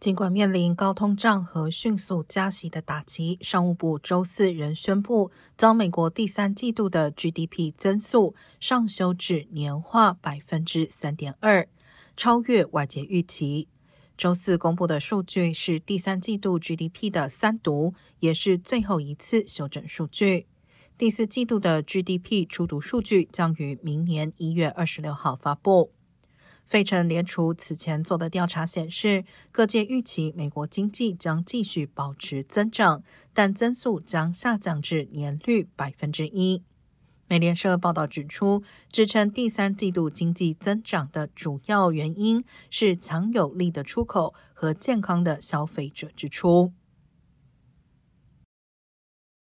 尽管面临高通胀和迅速加息的打击，商务部周四仍宣布，将美国第三季度的 GDP 增速上修至年化百分之三点二，超越外界预期。周四公布的数据是第三季度 GDP 的三读，也是最后一次修正数据。第四季度的 GDP 初读数据将于明年一月二十六号发布。费城联储此前做的调查显示，各界预期美国经济将继续保持增长，但增速将下降至年率百分之一。美联社报道指出，支撑第三季度经济增长的主要原因是强有力的出口和健康的消费者支出。